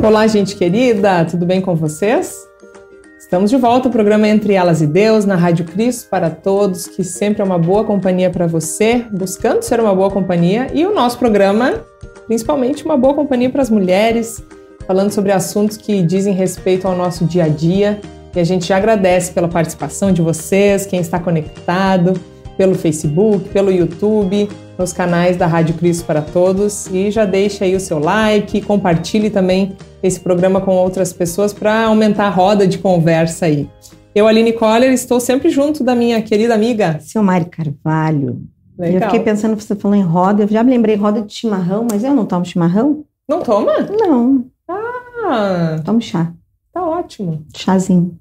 Olá, gente querida, tudo bem com vocês? Estamos de volta ao programa Entre Elas e Deus, na Rádio Cristo para Todos, que sempre é uma boa companhia para você, buscando ser uma boa companhia, e o nosso programa, principalmente, uma boa companhia para as mulheres, falando sobre assuntos que dizem respeito ao nosso dia a dia. E a gente já agradece pela participação de vocês, quem está conectado pelo Facebook, pelo YouTube, nos canais da Rádio Cristo para Todos. E já deixe aí o seu like, compartilhe também esse programa com outras pessoas para aumentar a roda de conversa aí. Eu, Aline Coller, estou sempre junto da minha querida amiga. Silmari Carvalho. Legal. Eu fiquei pensando, você falou em roda, eu já me lembrei roda de chimarrão, mas eu não tomo chimarrão. Não toma? Não. Ah! Tomo chá. Tá ótimo. Chazinho.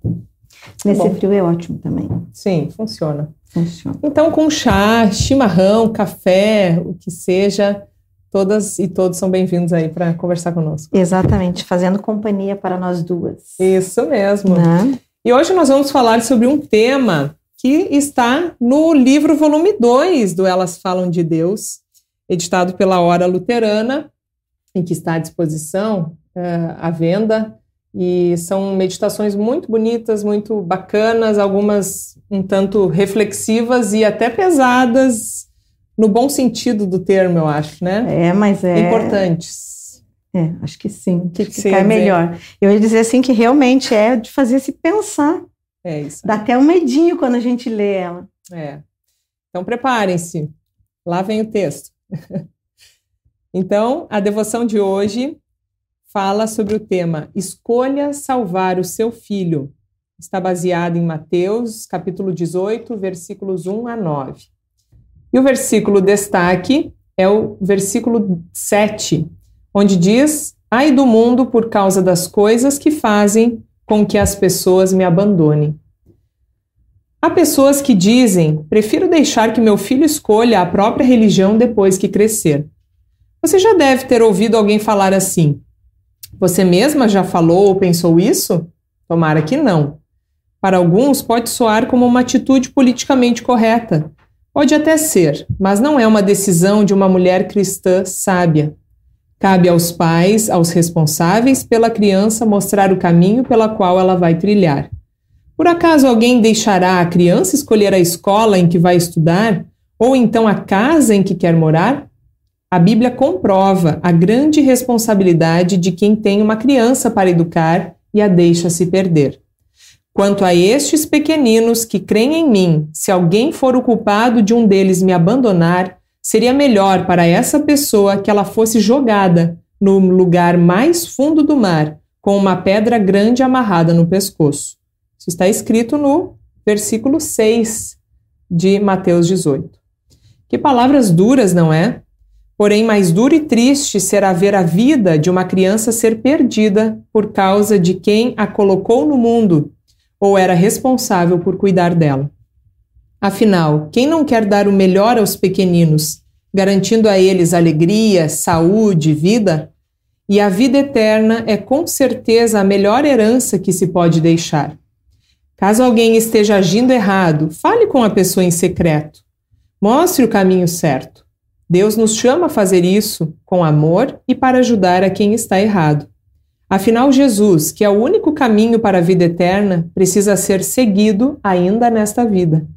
Nesse Bom. frio é ótimo também. Sim, funciona. Funciona. Então, com chá, chimarrão, café, o que seja, todas e todos são bem-vindos aí para conversar conosco. Exatamente, fazendo companhia para nós duas. Isso mesmo. Né? E hoje nós vamos falar sobre um tema que está no livro volume 2 do Elas Falam de Deus, editado pela Hora Luterana, em que está à disposição, uh, à venda, e são meditações muito bonitas, muito bacanas, algumas um tanto reflexivas e até pesadas, no bom sentido do termo, eu acho, né? É, mas é. Importantes. É, acho que sim. Que, que ficar melhor. Eu ia dizer assim que realmente é de fazer se pensar. É isso. Dá até um medinho quando a gente lê ela. É. Então preparem-se. Lá vem o texto. então, a devoção de hoje fala sobre o tema Escolha salvar o seu filho. Está baseado em Mateus, capítulo 18, versículos 1 a 9. E o versículo destaque é o versículo 7, onde diz: Ai do mundo por causa das coisas que fazem com que as pessoas me abandonem. Há pessoas que dizem: prefiro deixar que meu filho escolha a própria religião depois que crescer. Você já deve ter ouvido alguém falar assim: você mesma já falou ou pensou isso? Tomara que não. Para alguns, pode soar como uma atitude politicamente correta. Pode até ser, mas não é uma decisão de uma mulher cristã sábia. Cabe aos pais, aos responsáveis pela criança, mostrar o caminho pela qual ela vai trilhar. Por acaso alguém deixará a criança escolher a escola em que vai estudar? Ou então a casa em que quer morar? A Bíblia comprova a grande responsabilidade de quem tem uma criança para educar e a deixa se perder. Quanto a estes pequeninos que creem em mim, se alguém for o culpado de um deles me abandonar, seria melhor para essa pessoa que ela fosse jogada no lugar mais fundo do mar, com uma pedra grande amarrada no pescoço. Isso está escrito no versículo 6 de Mateus 18. Que palavras duras, não é? Porém, mais duro e triste será ver a vida de uma criança ser perdida por causa de quem a colocou no mundo ou era responsável por cuidar dela. Afinal, quem não quer dar o melhor aos pequeninos, garantindo a eles alegria, saúde, vida? E a vida eterna é com certeza a melhor herança que se pode deixar. Caso alguém esteja agindo errado, fale com a pessoa em secreto. Mostre o caminho certo. Deus nos chama a fazer isso com amor e para ajudar a quem está errado. Afinal, Jesus, que é o único caminho para a vida eterna, precisa ser seguido ainda nesta vida.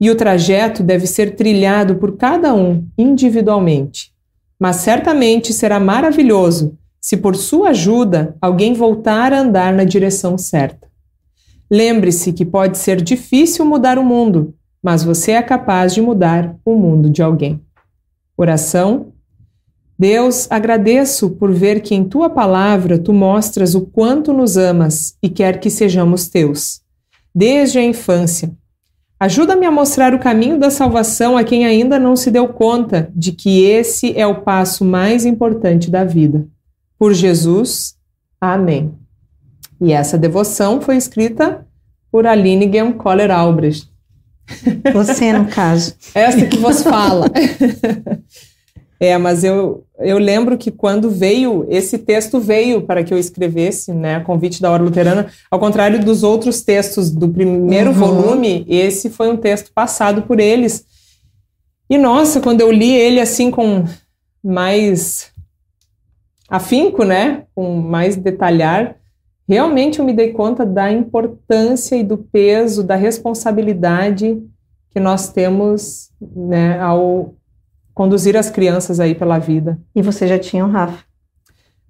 E o trajeto deve ser trilhado por cada um individualmente. Mas certamente será maravilhoso se, por sua ajuda, alguém voltar a andar na direção certa. Lembre-se que pode ser difícil mudar o mundo, mas você é capaz de mudar o mundo de alguém. Oração. Deus, agradeço por ver que em tua palavra tu mostras o quanto nos amas e quer que sejamos teus, desde a infância. Ajuda-me a mostrar o caminho da salvação a quem ainda não se deu conta de que esse é o passo mais importante da vida. Por Jesus. Amém. E essa devoção foi escrita por Aline Gem Coller Albrecht. Você, no caso. Essa que vos fala. é, mas eu, eu lembro que quando veio, esse texto veio para que eu escrevesse, né, a convite da Hora Luterana, ao contrário dos outros textos do primeiro uhum. volume, esse foi um texto passado por eles. E nossa, quando eu li ele assim com mais afinco, né, com mais detalhar, realmente eu me dei conta da importância e do peso, da responsabilidade que nós temos, né, ao conduzir as crianças aí pela vida. E você já tinha o Rafa?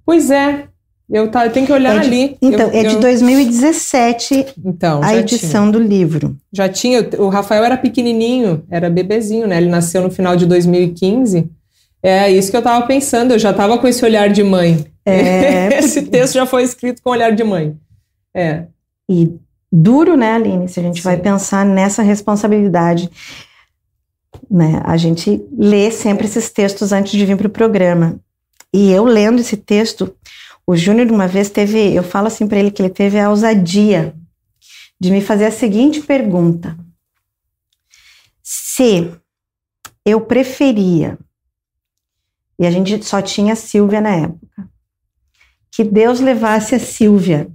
Pois é, eu, tá, eu tenho que olhar é de, ali. Então, eu, é de eu, 2017 então, a edição tinha. do livro. Já tinha, o Rafael era pequenininho, era bebezinho, né? Ele nasceu no final de 2015. É isso que eu estava pensando, eu já estava com esse olhar de mãe. É, esse texto já foi escrito com olhar de mãe. É. E duro, né, Aline, se a gente Sim. vai pensar nessa responsabilidade. Né? A gente lê sempre esses textos antes de vir para o programa. E eu lendo esse texto, o Júnior uma vez teve, eu falo assim para ele que ele teve a ousadia de me fazer a seguinte pergunta: se eu preferia, e a gente só tinha a Silvia na época, que Deus levasse a Silvia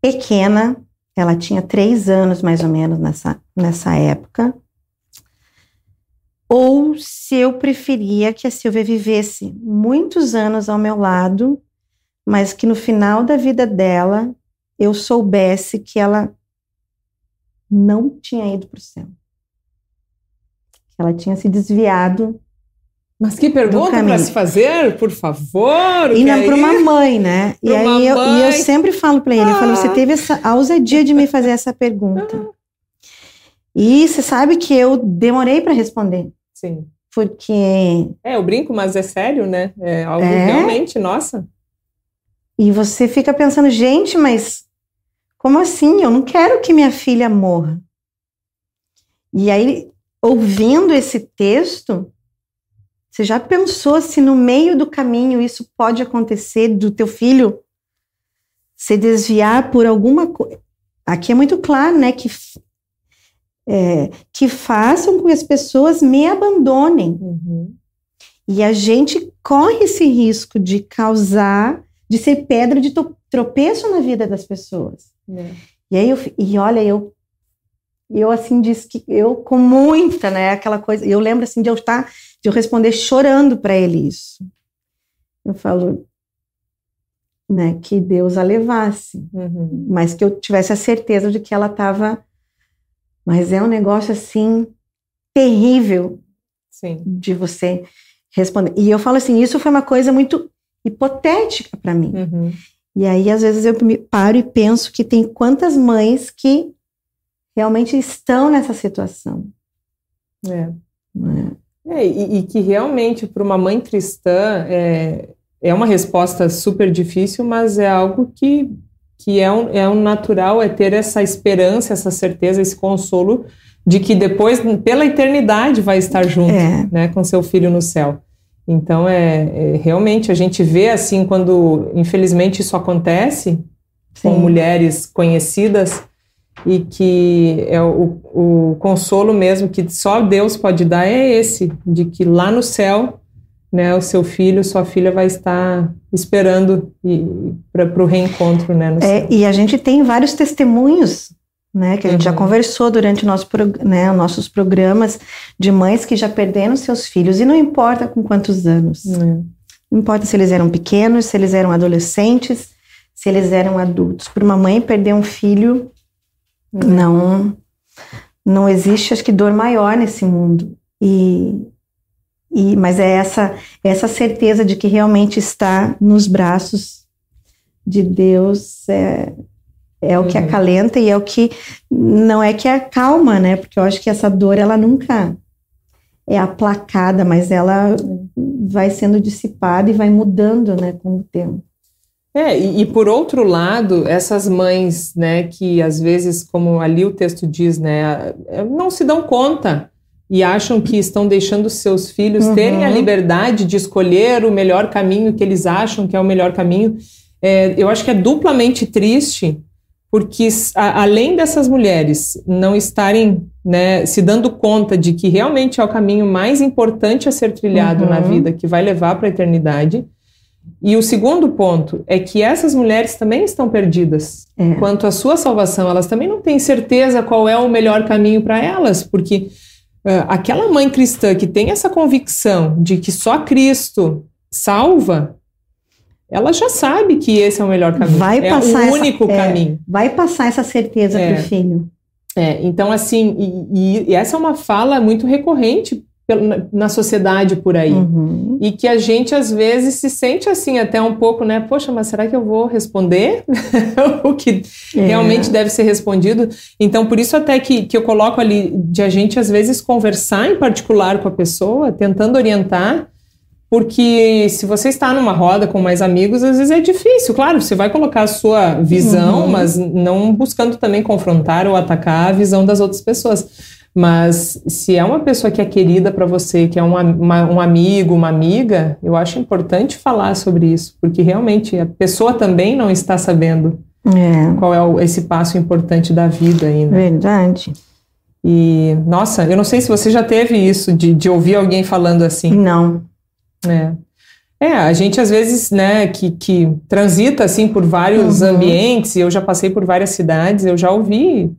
pequena, ela tinha três anos mais ou menos nessa, nessa época, ou se eu preferia que a Silvia vivesse muitos anos ao meu lado, mas que no final da vida dela eu soubesse que ela não tinha ido para o céu. Ela tinha se desviado. Mas que pergunta para se fazer, por favor. E não para uma mãe, né? e aí eu, e eu, sempre falo para ele, ah. eu falo, você ah. teve essa a ousadia de me fazer essa pergunta. Ah. E você sabe que eu demorei para responder. Sim. Porque. É, eu brinco, mas é sério, né? É algo é? realmente, nossa. E você fica pensando, gente, mas como assim? Eu não quero que minha filha morra. E aí, ouvindo esse texto, você já pensou se no meio do caminho isso pode acontecer do teu filho se desviar por alguma coisa? Aqui é muito claro, né, que é, que façam com que as pessoas me abandonem. Uhum. E a gente corre esse risco de causar, de ser pedra de tropeço na vida das pessoas. É. E aí eu, e olha, eu eu assim disse que eu com muita, né, aquela coisa, eu lembro assim de eu estar de eu responder chorando para ele isso. Eu falo, né, que Deus a levasse, uhum. mas que eu tivesse a certeza de que ela estava mas é um negócio assim terrível Sim. de você responder. E eu falo assim, isso foi uma coisa muito hipotética para mim. Uhum. E aí às vezes eu me paro e penso que tem quantas mães que realmente estão nessa situação. É. é. é e, e, que realmente para uma mãe cristã é, é uma resposta super difícil, mas é algo que que é um, é um natural, é ter essa esperança, essa certeza, esse consolo de que depois, pela eternidade, vai estar junto, é. né, com seu filho no céu. Então, é, é, realmente, a gente vê assim, quando, infelizmente, isso acontece Sim. com mulheres conhecidas e que é o, o consolo mesmo que só Deus pode dar é esse, de que lá no céu né, o seu filho, sua filha vai estar esperando para o reencontro, né? É, e a gente tem vários testemunhos, né, que a gente uhum. já conversou durante nosso, né, nossos programas de mães que já perderam seus filhos e não importa com quantos anos, uhum. não importa se eles eram pequenos, se eles eram adolescentes, se eles eram adultos. Para uma mãe perder um filho. Não, não existe, acho que dor maior nesse mundo. E e, mas é essa, essa certeza de que realmente está nos braços de Deus é, é o que uhum. acalenta e é o que não é que acalma, né? Porque eu acho que essa dor ela nunca é aplacada, mas ela vai sendo dissipada e vai mudando, né, com o tempo. É, e, e, por outro lado, essas mães, né, que às vezes, como ali o texto diz, né, não se dão conta e acham que estão deixando seus filhos uhum. terem a liberdade de escolher o melhor caminho que eles acham que é o melhor caminho. É, eu acho que é duplamente triste, porque a, além dessas mulheres não estarem né, se dando conta de que realmente é o caminho mais importante a ser trilhado uhum. na vida, que vai levar para a eternidade. E o segundo ponto é que essas mulheres também estão perdidas é. quanto à sua salvação. Elas também não têm certeza qual é o melhor caminho para elas, porque Uh, aquela mãe cristã que tem essa convicção de que só Cristo salva, ela já sabe que esse é o melhor caminho. Vai é passar o essa- único é. caminho. Vai passar essa certeza É. pro filho. É, então, assim, e, e- essa é uma fala muito recorrente na, sociedade por aí. Uhum. E que a gente, às vezes, se sente assim, até um pouco, né? Poxa, mas será que eu vou responder o que É. realmente deve ser respondido? Então, por isso até que, que eu coloco ali de a gente, às vezes, conversar em particular com a pessoa, tentando orientar, porque se você está numa roda com mais amigos, às vezes é difícil. Claro, você vai colocar a sua visão, Uhum. mas não buscando também confrontar ou atacar a visão das outras pessoas. Mas se é uma pessoa que é querida para você, que é um, uma- um amigo, uma amiga, eu acho importante falar sobre isso, porque realmente a pessoa também não está sabendo É, qual é o- esse passo importante da vida ainda. verdade. E, nossa, eu não sei se você já teve isso, de, de ouvir alguém falando assim. Não. É. É, a gente às vezes, né, que, que transita assim por vários Uhum. ambientes, eu já passei por várias cidades, eu já ouvi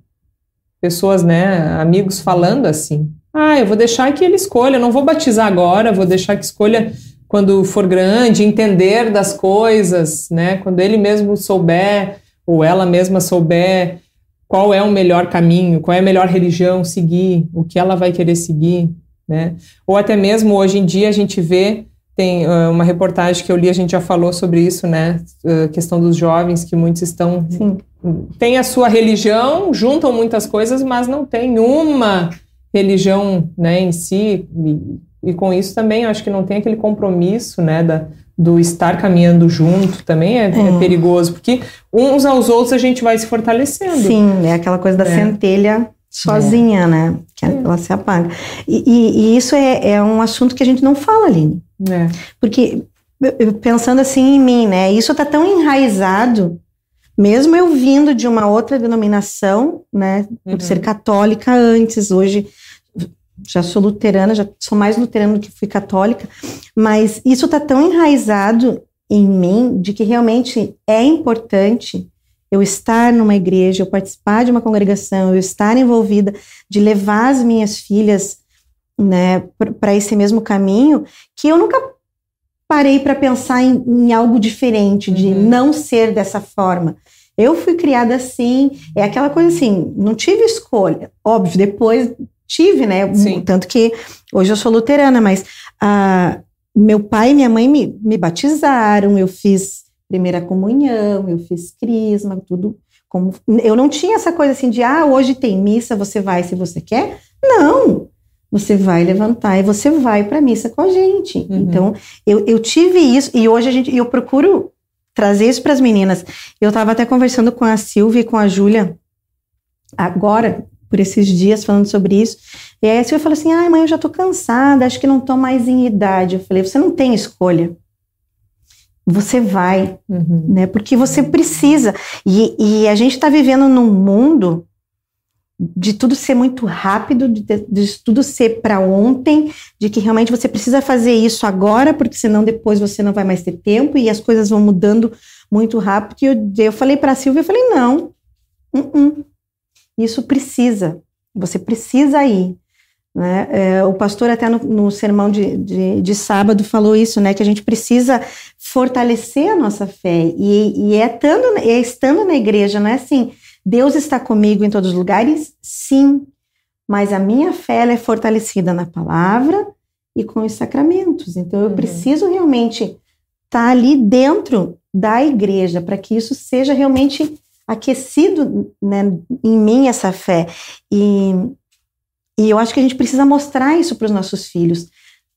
pessoas, né, amigos falando assim: "Ah, eu vou deixar que ele escolha, não vou batizar agora, vou deixar que escolha quando for grande, entender das coisas, né, quando ele mesmo souber ou ela mesma souber qual é o melhor caminho, qual é a melhor religião seguir, o que ela vai querer seguir, né? Ou até mesmo hoje em dia a gente vê tem ah, uma reportagem que eu li, a gente já falou sobre isso, né? A questão dos jovens que muitos estão Sim. têm a sua religião, juntam muitas coisas, mas não tem uma religião, né, em si. E, e com isso também eu acho que não tem aquele compromisso, né, da, do estar caminhando junto também é, é É. perigoso, porque uns aos outros a gente vai se fortalecendo. Sim, é aquela coisa da É. centelha sozinha, né? Que ela se apaga. E, e- e isso é, é um assunto que a gente não fala, Aline. É. Porque, pensando assim em mim, né? Isso tá tão enraizado, mesmo eu vindo de uma outra denominação, né? Por Uhum. ser católica antes, hoje já sou luterana, já sou mais luterana do que fui católica, mas isso tá tão enraizado em mim de que realmente é importante eu estar numa igreja, eu participar de uma congregação, eu estar envolvida, de levar as minhas filhas, né, para esse mesmo caminho, que eu nunca parei para pensar em, em algo diferente, de Uhum. não ser dessa forma. Eu fui criada assim, é aquela coisa assim, não tive escolha. Óbvio, depois tive, né? Sim. Tanto que hoje eu sou luterana, mas ah, meu pai e minha mãe me, me batizaram, eu fiz primeira comunhão, eu fiz crisma, tudo. Como, eu não tinha essa coisa assim de, ah, hoje tem missa, você vai se você quer. Não! Você vai levantar e você vai para a missa com a gente. Uhum. Então, eu, eu tive isso, e hoje a gente, eu procuro trazer isso para as meninas. Eu estava até conversando com a Silvia e com a Júlia agora, por esses dias, falando sobre isso. E aí a Silvia falou assim: ai, mãe, eu já tô cansada, acho que não tô mais em idade. Eu falei: você não tem escolha. Você vai, Uhum. né? Porque você precisa. E, e a gente está vivendo num mundo de tudo ser muito rápido, de, de tudo ser para ontem, de que realmente você precisa fazer isso agora, porque senão depois você não vai mais ter tempo e as coisas vão mudando muito rápido. E eu, eu falei para a Silvia, eu falei, não, uh-uh. isso precisa, você precisa ir. Né? É, o pastor até no, no sermão de, de, de sábado falou isso, né? Que a gente precisa fortalecer a nossa fé. E, e é, estando, é estando na igreja, não é assim, Deus está comigo em todos os lugares? Sim. Mas a minha fé é fortalecida na palavra e com os sacramentos. Então eu Uhum. preciso realmente estar ali dentro da igreja para que isso seja realmente aquecido né, em mim, essa fé. E, e eu acho que a gente precisa mostrar isso para os nossos filhos.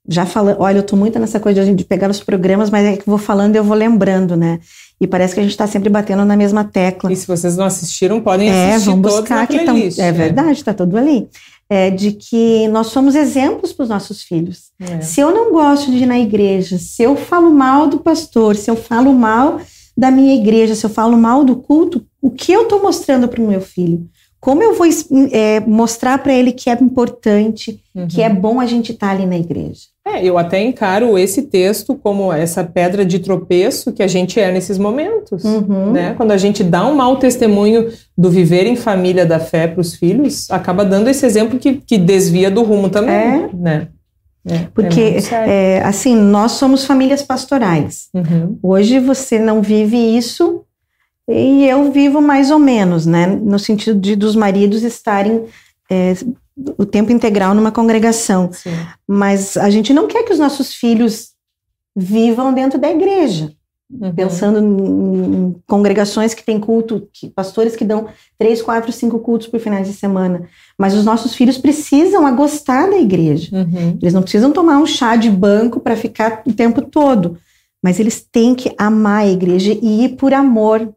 Já falando, olha, eu estou muito nessa coisa de pegar os programas, mas é que vou falando e eu vou lembrando, né? E parece que a gente está sempre batendo na mesma tecla. E se vocês não assistiram, podem É, assistir todos buscar que playlist. É verdade, está tudo ali. É, de que nós somos exemplos para os nossos filhos. É. Se eu não gosto de ir na igreja, se eu falo mal do pastor, se eu falo mal da minha igreja, se eu falo mal do culto, o que eu estou mostrando para o meu filho? Como eu vou é, mostrar para ele que é importante, Uhum. que é bom a gente estar ali na igreja? É, eu até encaro esse texto como essa pedra de tropeço que a gente é nesses momentos. Uhum. Né? Quando a gente dá um mau testemunho do viver em família da fé para os filhos, acaba dando esse exemplo que, que desvia do rumo também. É. Né? É, Porque, é sério. é, assim, nós somos famílias pastorais. Uhum. Hoje você não vive isso e eu vivo mais ou menos, né? No sentido de dos maridos estarem é, o tempo integral numa congregação. Sim. Mas a gente não quer que os nossos filhos vivam dentro da igreja, Uhum. pensando em, em congregações que têm culto, que, pastores que dão três, quatro, cinco cultos por finais de semana. Mas os nossos filhos precisam gostar da igreja. Uhum. Eles não precisam tomar um chá de banco para ficar o tempo todo, mas eles têm que amar a igreja e ir por amor.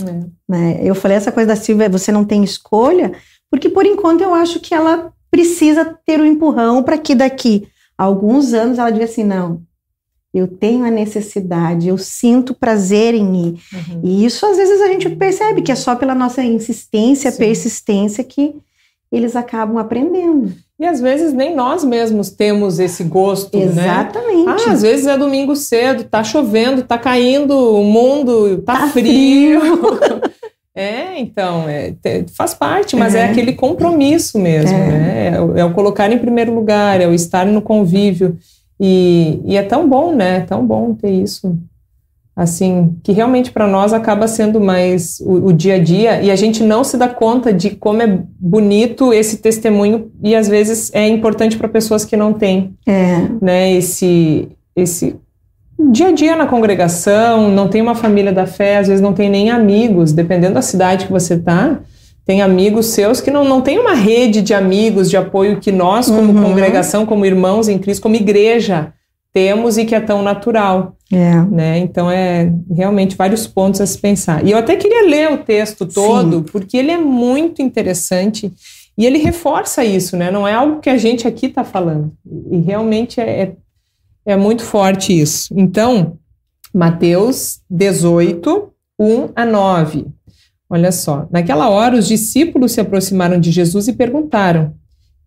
É. Né? Eu falei essa coisa da Silvia, você não tem escolha, porque por enquanto eu acho que ela precisa ter o um empurrão para que daqui a alguns anos ela diga assim, não, eu tenho a necessidade, eu sinto prazer em ir. Uhum. E isso às vezes a gente percebe que é só pela nossa insistência, Sim. persistência que eles acabam aprendendo. E às vezes nem nós mesmos temos esse gosto, né? Exatamente. Ah, às vezes é domingo cedo, tá chovendo, tá caindo o mundo, tá, Tá frio. é, então, é, faz parte, mas é. É. aquele compromisso mesmo, É. né? É, o- é o colocar em primeiro lugar, é o estar no convívio. E, e é tão bom, né? É tão bom ter isso. Assim, que realmente para nós acaba sendo mais o, o dia a dia e a gente não se dá conta de como é bonito esse testemunho e às vezes é importante para pessoas que não têm É, né, esse, esse dia a dia na congregação, não tem uma família da fé, às vezes não tem nem amigos, dependendo da cidade que você tá, tem amigos seus que não, não tem uma rede de amigos, de apoio que nós, como Uhum. congregação, como irmãos em Cristo, como igreja, temos e que é tão natural, é. né? Então é realmente vários pontos a se pensar. E eu até queria ler o texto todo, porque ele é muito interessante e ele reforça isso, né? Não é algo que a gente aqui está falando. E realmente é, é, é muito forte isso. Então, Mateus 18, 1 a 9. Olha só. Naquela hora, os discípulos se aproximaram de Jesus e perguntaram: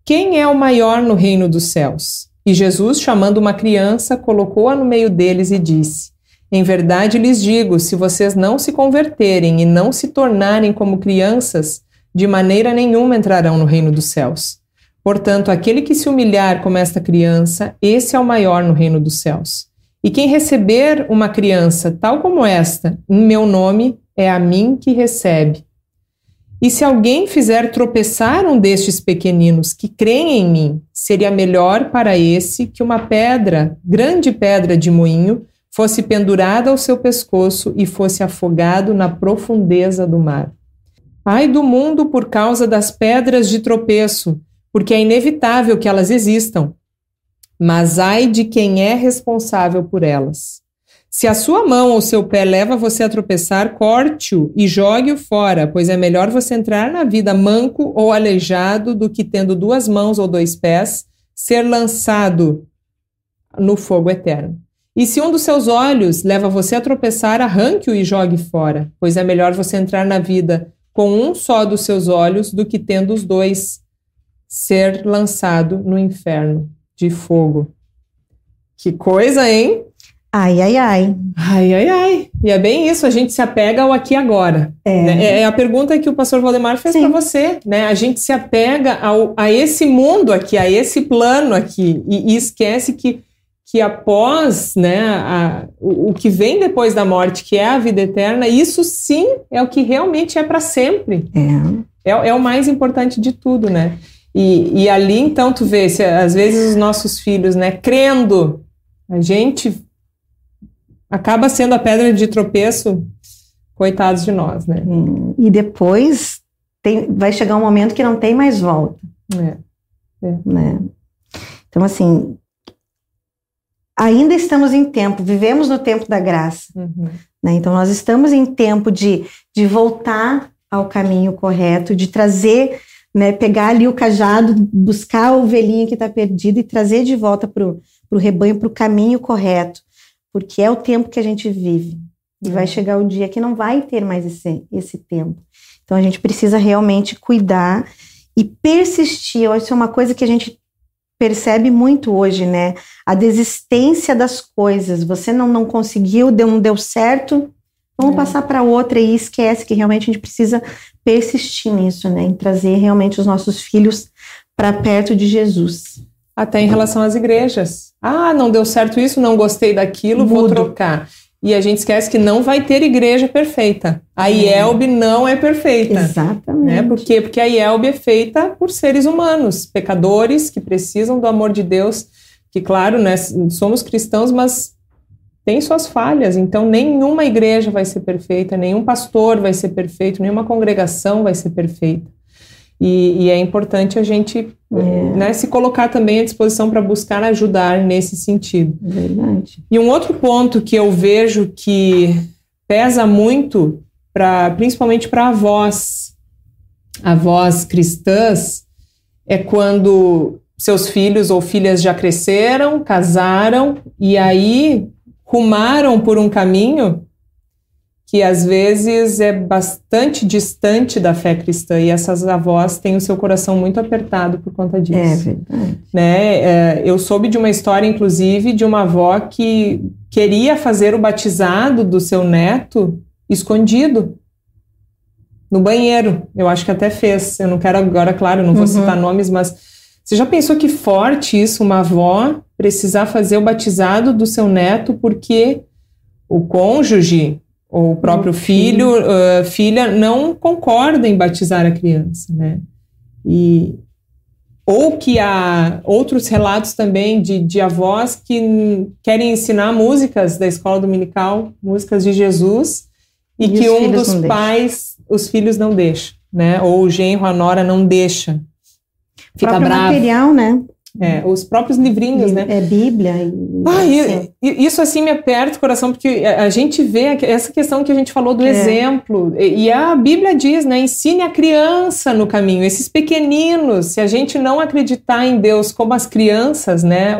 Quem é o maior no reino dos céus? E Jesus, chamando uma criança, colocou-a no meio deles e disse: Em verdade lhes digo, se vocês não se converterem e não se tornarem como crianças, de maneira nenhuma entrarão no reino dos céus. Portanto, aquele que se humilhar como esta criança, esse é o maior no reino dos céus. E quem receber uma criança tal como esta, em meu nome, é a mim que recebe. E se alguém fizer tropeçar um destes pequeninos que creem em mim, seria melhor para esse que uma pedra, grande pedra de moinho, fosse pendurada ao seu pescoço e fosse afogado na profundeza do mar. Ai do mundo por causa das pedras de tropeço, porque é inevitável que elas existam. Mas ai de quem é responsável por elas. Se a sua mão ou seu pé leva você a tropeçar, corte-o e jogue-o fora, pois é melhor você entrar na vida manco ou aleijado do que tendo duas mãos ou dois pés, ser lançado no fogo eterno. E se um dos seus olhos leva você a tropeçar, arranque-o e jogue fora, pois é melhor você entrar na vida com um só dos seus olhos do que tendo os dois ser lançado no inferno de fogo. Que coisa, hein? Ai, ai, ai. Ai, ai, ai. E é bem isso, a gente se apega ao aqui e agora. É. né? É a pergunta que o pastor Valdemar fez para você, né? A gente se apega ao, a esse mundo aqui, a esse plano aqui, e, e esquece que, que após, né, a, o, o que vem depois da morte, que é a vida eterna, isso sim é o que realmente é para sempre. É. É, é o mais importante de tudo, né? E, e ali, então, tu vê, se, às vezes os nossos filhos, né, crendo, a gente acaba sendo a pedra de tropeço, coitados de nós, né? E depois tem, vai chegar um momento que não tem mais volta, É. né? Então, assim, ainda estamos em tempo, vivemos no tempo da graça, Uhum. né? Então, nós estamos em tempo de, de voltar ao caminho correto, de trazer, né, pegar ali o cajado, buscar a ovelhinha que está perdida e trazer de volta para o rebanho, para o caminho correto, porque é o tempo que a gente vive. E vai É. chegar o dia que não vai ter mais esse, esse tempo. Então a gente precisa realmente cuidar e persistir. Eu acho que é uma coisa que a gente percebe muito hoje, né? A desistência das coisas. Você não, não conseguiu, deu, não deu certo, vamos É. passar para outra e esquece que realmente a gente precisa persistir nisso, né? Em trazer realmente os nossos filhos para perto de Jesus. Até em relação às igrejas. Ah, não deu certo isso, não gostei daquilo, Mudo. vou trocar. E a gente esquece que não vai ter igreja perfeita. A IELB é. não é perfeita. Exatamente. Né? Por quê? Porque a IELB é feita por seres humanos, pecadores que precisam do amor de Deus, que, claro, né, somos cristãos, mas tem suas falhas. Então, nenhuma igreja vai ser perfeita, nenhum pastor vai ser perfeito, nenhuma congregação vai ser perfeita. E, e é importante a gente é. né, se colocar também à disposição para buscar ajudar nesse sentido. Verdade. E um outro ponto que eu vejo que pesa muito, pra, principalmente para avós, avós cristãs, é quando seus filhos ou filhas já cresceram, casaram e aí rumaram por um caminho que às vezes é bastante distante da fé cristã e essas avós têm o seu coração muito apertado por conta disso. É verdade. Né? É, eu soube de uma história, inclusive, de uma avó que queria fazer o batizado do seu neto escondido no banheiro. Eu acho que até fez. Eu não quero agora, claro, não vou uhum. citar nomes, mas você já pensou que forte isso, uma avó precisar fazer o batizado do seu neto porque o cônjuge ou o próprio filho, filho uh, filha, não concorda em batizar a criança, né? E, ou que há outros relatos também de, de avós que querem ensinar músicas da escola dominical, músicas de Jesus, e, e que um dos pais, deixa. os filhos não deixam, né? Ou o genro, a nora não deixa. Fica bravo. material, né? É, os próprios livrinhos, né? É Bíblia. E, ah, e, isso assim me aperta o coração, porque a gente vê essa questão que a gente falou do é. exemplo. E, a Bíblia diz, né? Ensine a criança no caminho, esses pequeninos. Se a gente não acreditar em Deus como as crianças, né?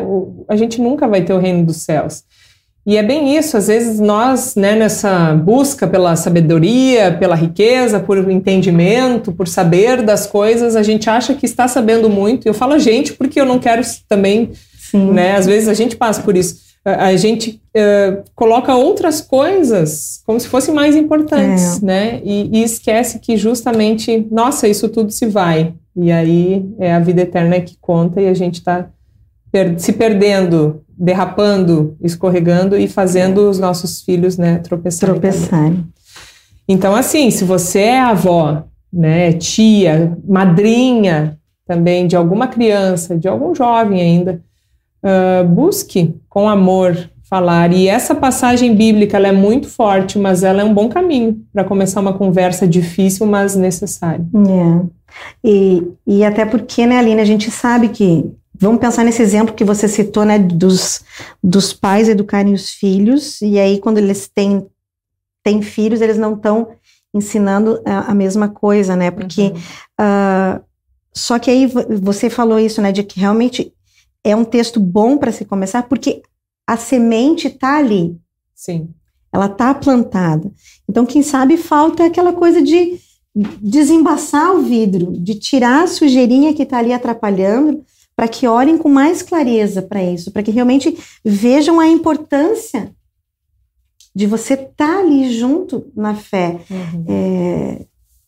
a gente nunca vai ter o reino dos céus. E é bem isso, às vezes nós, né, nessa busca pela sabedoria, pela riqueza, por entendimento, por saber das coisas, a gente acha que está sabendo muito. E eu falo a gente porque eu não quero também, Sim. né, às vezes a gente passa por isso. A, gente uh, coloca outras coisas como se fossem mais importantes, é. né, e, e esquece que justamente, nossa, isso tudo se vai. E aí é a vida eterna que conta e a gente está per se perdendo derrapando, escorregando e fazendo os nossos filhos, né, tropeçarem. Tropeçarem. Então, assim, se você é avó, né, tia, madrinha também de alguma criança, de algum jovem ainda, uh, busque com amor falar. E essa passagem bíblica ela é muito forte, mas ela é um bom caminho para começar uma conversa difícil, mas necessária. É. E, e até porque, né, Aline, a gente sabe que Vamos pensar nesse exemplo que você citou, né, dos, dos pais educarem os filhos, e aí quando eles têm, têm filhos, eles não estão ensinando a, a, mesma coisa, né, porque, uhum. uh, só que aí você falou isso, né, de que realmente é um texto bom para se começar, porque a semente está ali. Sim. Ela está plantada. Então, quem sabe falta aquela coisa de desembaçar o vidro, de tirar a sujeirinha que está ali atrapalhando, para que olhem com mais clareza para isso, para que realmente vejam a importância de você estar tá ali junto na fé. Uhum. É,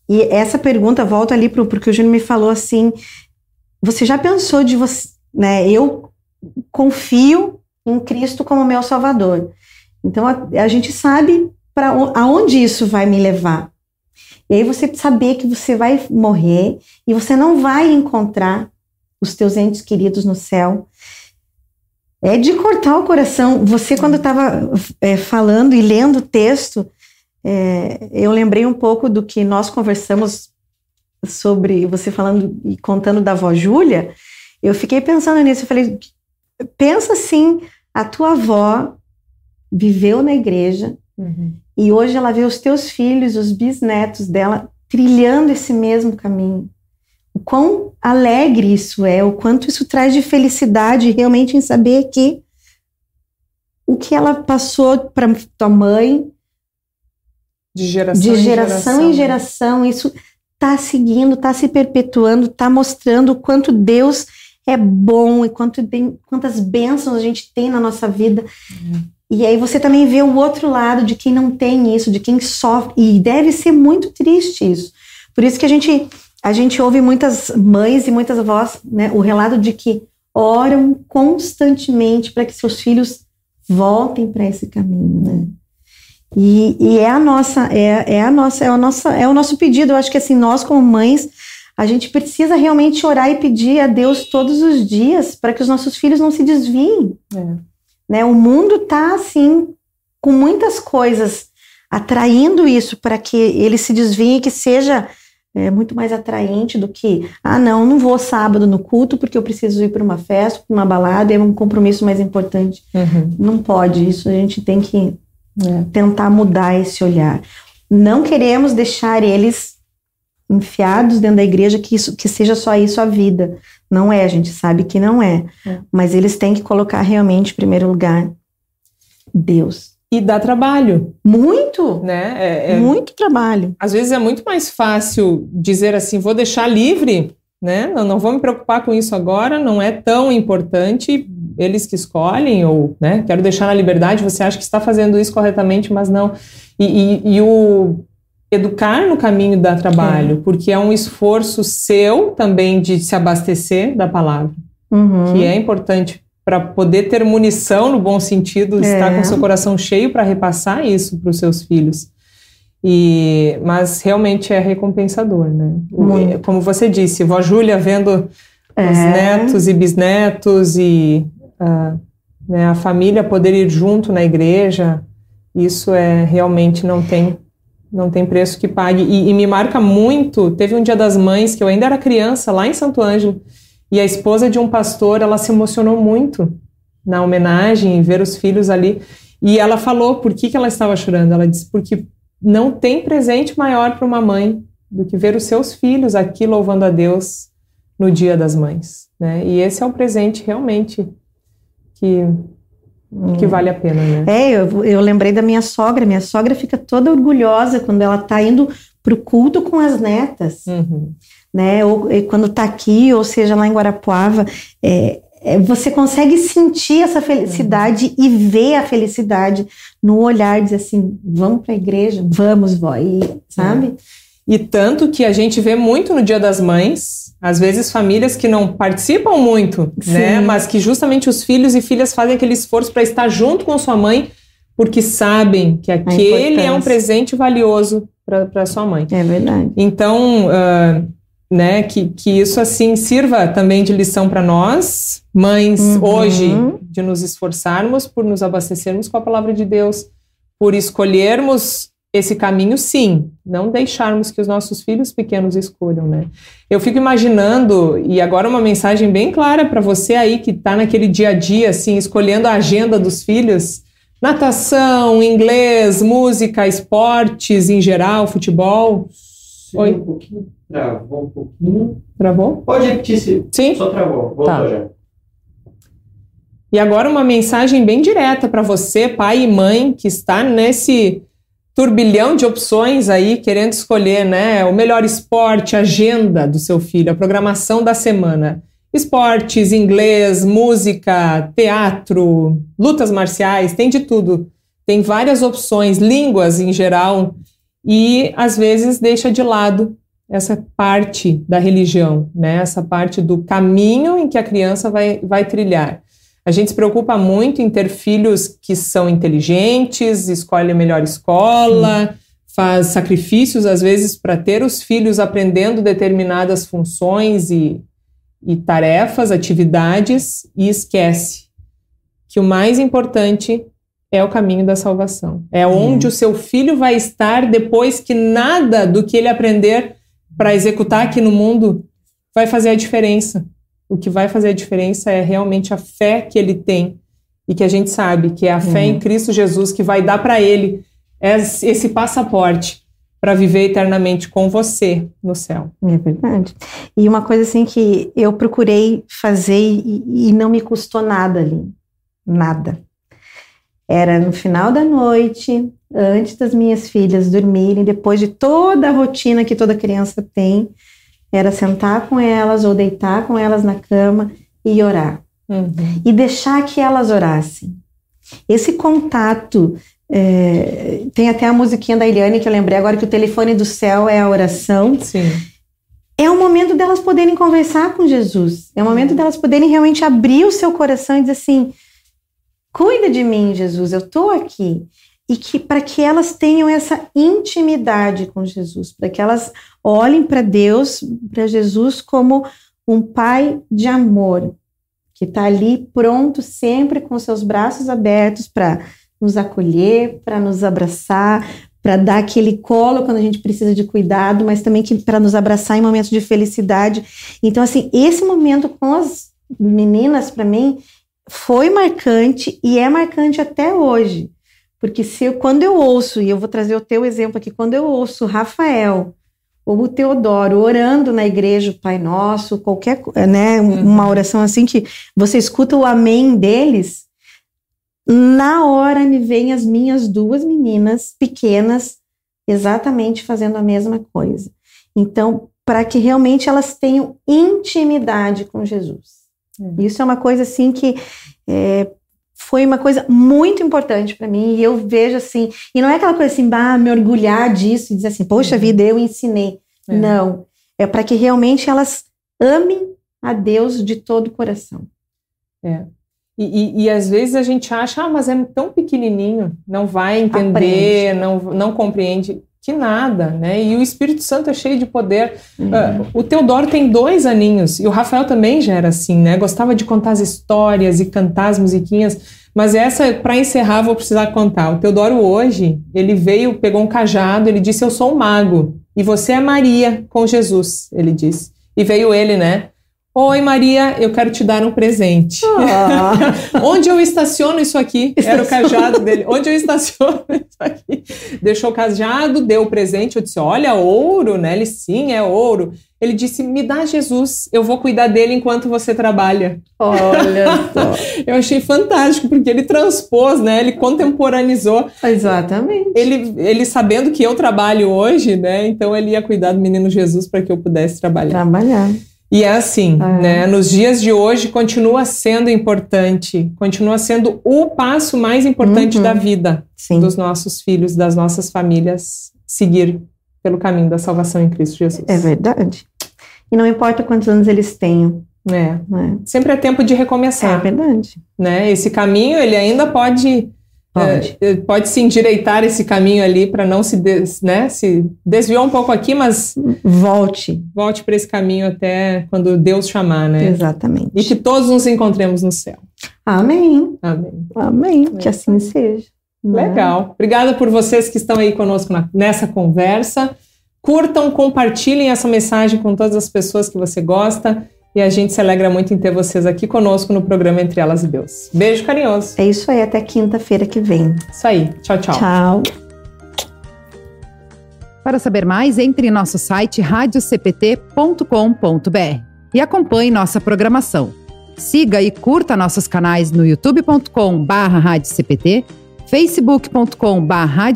e essa pergunta volta ali para o que o Júnior me falou assim: você já pensou de você, né? Eu confio em Cristo como meu Salvador. Então a, a gente sabe para aonde isso vai me levar. E aí você saber que você vai morrer e você não vai encontrar os teus entes queridos no céu. É de cortar o coração. Você, quando estava é, falando e lendo o texto, é, eu lembrei um pouco do que nós conversamos sobre você falando e contando da avó Júlia. Eu fiquei pensando nisso. Eu falei, pensa assim: a tua avó viveu na igreja uhum. e hoje ela vê os teus filhos, os bisnetos dela, trilhando esse mesmo caminho o quão alegre isso é, o quanto isso traz de felicidade realmente em saber que o que ela passou para tua mãe de geração, de geração em geração, em geração isso está seguindo, está se perpetuando, está mostrando o quanto Deus é bom e quanto tem, quantas bênçãos a gente tem na nossa vida. Uhum. E aí você também vê o outro lado de quem não tem isso, de quem sofre. E deve ser muito triste isso. Por isso que a gente a gente ouve muitas mães e muitas avós, né, o relato de que oram constantemente para que seus filhos voltem para esse caminho, né? E, e, é a nossa, é, é a nossa, é a nossa, é o nosso pedido. Eu acho que assim nós como mães a gente precisa realmente orar e pedir a Deus todos os dias para que os nossos filhos não se desviem. É. Né? O mundo está assim com muitas coisas atraindo isso para que ele se desvie e que seja é, muito mais atraente do que, ah, não, não vou sábado no culto porque eu preciso ir para uma festa, para uma balada, é um compromisso mais importante. Uhum. Não pode, isso a gente tem que é. tentar mudar esse olhar. Não queremos deixar eles enfiados dentro da igreja que isso que seja só isso a vida. Não é, a gente sabe que não é. é. Mas eles têm que colocar realmente em primeiro lugar Deus. E dá trabalho. Muito, né? É, é, muito trabalho. Às vezes é muito mais fácil dizer assim, vou deixar livre, né? Não, não vou me preocupar com isso agora, não é tão importante eles que escolhem, ou né, quero deixar na liberdade, você acha que está fazendo isso corretamente, mas não. E, e, e o educar no caminho da trabalho, é. porque é um esforço seu também de se abastecer da palavra, uhum. que é importante para poder ter munição no bom sentido, é. estar com seu coração cheio para repassar isso para os seus filhos. E, mas realmente é recompensador, né? Muito. Como você disse, vó Júlia vendo é. os netos e bisnetos e uh, né, a família poder ir junto na igreja, isso é realmente não tem não tem preço que pague. E, e, me marca muito. Teve um Dia das Mães que eu ainda era criança lá em Santo Ângelo e a esposa de um pastor ela se emocionou muito na homenagem ver os filhos ali. E ela falou por que, que ela estava chorando. Ela disse porque não tem presente maior para uma mãe do que ver os seus filhos aqui louvando a Deus no Dia das Mães, né? E esse é o presente realmente que que vale a pena, né? É, eu, eu lembrei da minha sogra. Minha sogra fica toda orgulhosa quando ela está indo para o culto com as netas, uhum. Né? Ou quando está aqui, ou seja, lá em Guarapuava, é, é, você consegue sentir essa felicidade uhum. e ver a felicidade no olhar, dizer assim, vamos para a igreja, vamos, vó, e, sabe? É. E tanto que a gente vê muito no Dia das Mães, às vezes famílias que não participam muito, né? Sim. né? Mas que justamente os filhos e filhas fazem aquele esforço para estar junto com sua mãe, porque sabem que aquele é um presente valioso para sua mãe. É verdade. Então, uh, né, que, que isso assim sirva também de lição para nós, mães, uhum. hoje, de nos esforçarmos por nos abastecermos com a palavra de Deus, por escolhermos esse caminho, sim, não deixarmos que os nossos filhos pequenos escolham, né? Eu fico imaginando, e agora uma mensagem bem clara para você aí que está naquele dia a dia, assim, escolhendo a agenda dos filhos, natação, inglês, música, esportes em geral, futebol. Sim, Oi? Um pouquinho, travou um pouquinho. Travou? Pode repetir se Sim? só travou, voltou tá. já. E agora uma mensagem bem direta para você, pai e mãe, que está nesse turbilhão de opções aí, querendo escolher né, o melhor esporte, agenda do seu filho, a programação da semana. Esportes, inglês, música, teatro, lutas marciais, tem de tudo. Tem várias opções, línguas em geral, e às vezes deixa de lado essa parte da religião, né? essa parte do caminho em que a criança vai, vai trilhar. A gente se preocupa muito em ter filhos que são inteligentes, escolhe a melhor escola, Sim. faz sacrifícios, às vezes, para ter os filhos aprendendo determinadas funções e, e tarefas, atividades, e esquece que o mais importante é o caminho da salvação. É onde o seu filho vai estar depois que nada do que ele aprender para executar aqui no mundo vai fazer a diferença. O que vai fazer a diferença é realmente a fé que ele tem e que a gente sabe que é a uhum. fé em uhum. Cristo Jesus que vai dar para ele esse passaporte para viver eternamente com você no céu. É verdade. E uma coisa assim que eu procurei fazer e, e não me custou nada ali, nada. Era no final da noite, antes das minhas filhas dormirem, depois de toda a rotina que toda criança tem, era sentar com elas ou deitar com elas na cama e orar. Uhum. E deixar que elas orassem. Esse contato. É, tem até a musiquinha da Eliane que eu lembrei agora que o telefone do céu é a oração. Sim. é o momento delas poderem conversar com Jesus. É o momento delas poderem realmente abrir o seu coração e dizer assim: cuida de mim, Jesus, eu estou aqui. E que para que elas tenham essa intimidade com Jesus, para que elas olhem para Deus, para Jesus como um pai de amor, que está ali pronto sempre com seus braços abertos para nos acolher, para nos abraçar, para dar aquele colo quando a gente precisa de cuidado, mas também para nos abraçar em momentos de felicidade. Então, assim, esse momento com as meninas, para mim, foi marcante e é marcante até hoje. Porque se eu, quando eu ouço, e eu vou trazer o teu exemplo aqui, quando eu ouço Rafael ou o Teodoro orando na igreja, o Pai Nosso, qualquer, né, uhum. uma oração assim que você escuta o amém deles, na hora me vem as minhas duas meninas pequenas exatamente fazendo a mesma coisa. Então, para que realmente elas tenham intimidade com Jesus. É. Isso é uma coisa assim que é, foi uma coisa muito importante para mim e eu vejo assim, e não é aquela coisa assim, bah, me orgulhar disso e dizer assim, poxa uhum. vida, eu ensinei. É. Não, é para que realmente elas amem a Deus de todo o coração. É. E, e, e, às vezes a gente acha, ah, mas é tão pequenininho, não vai entender, não, não compreende. Que nada, né? E o Espírito Santo é cheio de poder. Uhum. Uh, o Teodoro tem dois aninhos, e o Rafael também já era assim, né? Gostava de contar as histórias e cantar as musiquinhas. Mas essa, para encerrar, vou precisar contar. O Teodoro hoje, ele veio, pegou um cajado, ele disse: Eu sou um mago, e você é Maria com Jesus, ele disse. E veio ele, né? Oi, Maria, eu quero te dar um presente. Ah. Onde eu estaciono isso aqui? Era o cajado dele. Onde eu estaciono isso aqui? Deixou o cajado, deu o presente. Eu disse: Olha, ouro, né? Ele sim, é ouro. Ele disse: Me dá Jesus, eu vou cuidar dele enquanto você trabalha. Olha só. eu achei fantástico, porque ele transpôs, né? Ele contemporaneizou. Exatamente. Ele, ele sabendo que eu trabalho hoje, né? Então ele ia cuidar do menino Jesus para que eu pudesse trabalhar. Trabalhar. E é assim, é. né? Nos dias de hoje continua sendo importante, continua sendo o passo mais importante uhum. da vida Sim. dos nossos filhos, das nossas famílias, seguir pelo caminho da salvação em Cristo Jesus. É verdade. E não importa quantos anos eles tenham. É. é. Sempre é tempo de recomeçar. É verdade. Né? Esse caminho ele ainda pode Pode. É, pode se endireitar esse caminho ali para não se, des, né, se desviou um pouco aqui, mas volte. Volte para esse caminho até quando Deus chamar, né? Exatamente. E que todos nos encontremos no céu. Amém. Amém. Amém. É. Que assim seja. Né? Legal. Obrigada por vocês que estão aí conosco na, nessa conversa. Curtam, compartilhem essa mensagem com todas as pessoas que você gosta. E a gente se alegra muito em ter vocês aqui conosco no programa Entre Elas e Deus. Beijo carinhoso. É isso aí, até quinta-feira que vem. Isso aí. Tchau, tchau. Tchau. Para saber mais, entre em nosso site radiocpt.com.br e acompanhe nossa programação. Siga e curta nossos canais no youtube.com/barra facebook.com/barra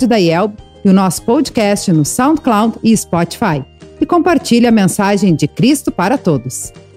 e o nosso podcast no SoundCloud e Spotify. E compartilhe a mensagem de Cristo para todos.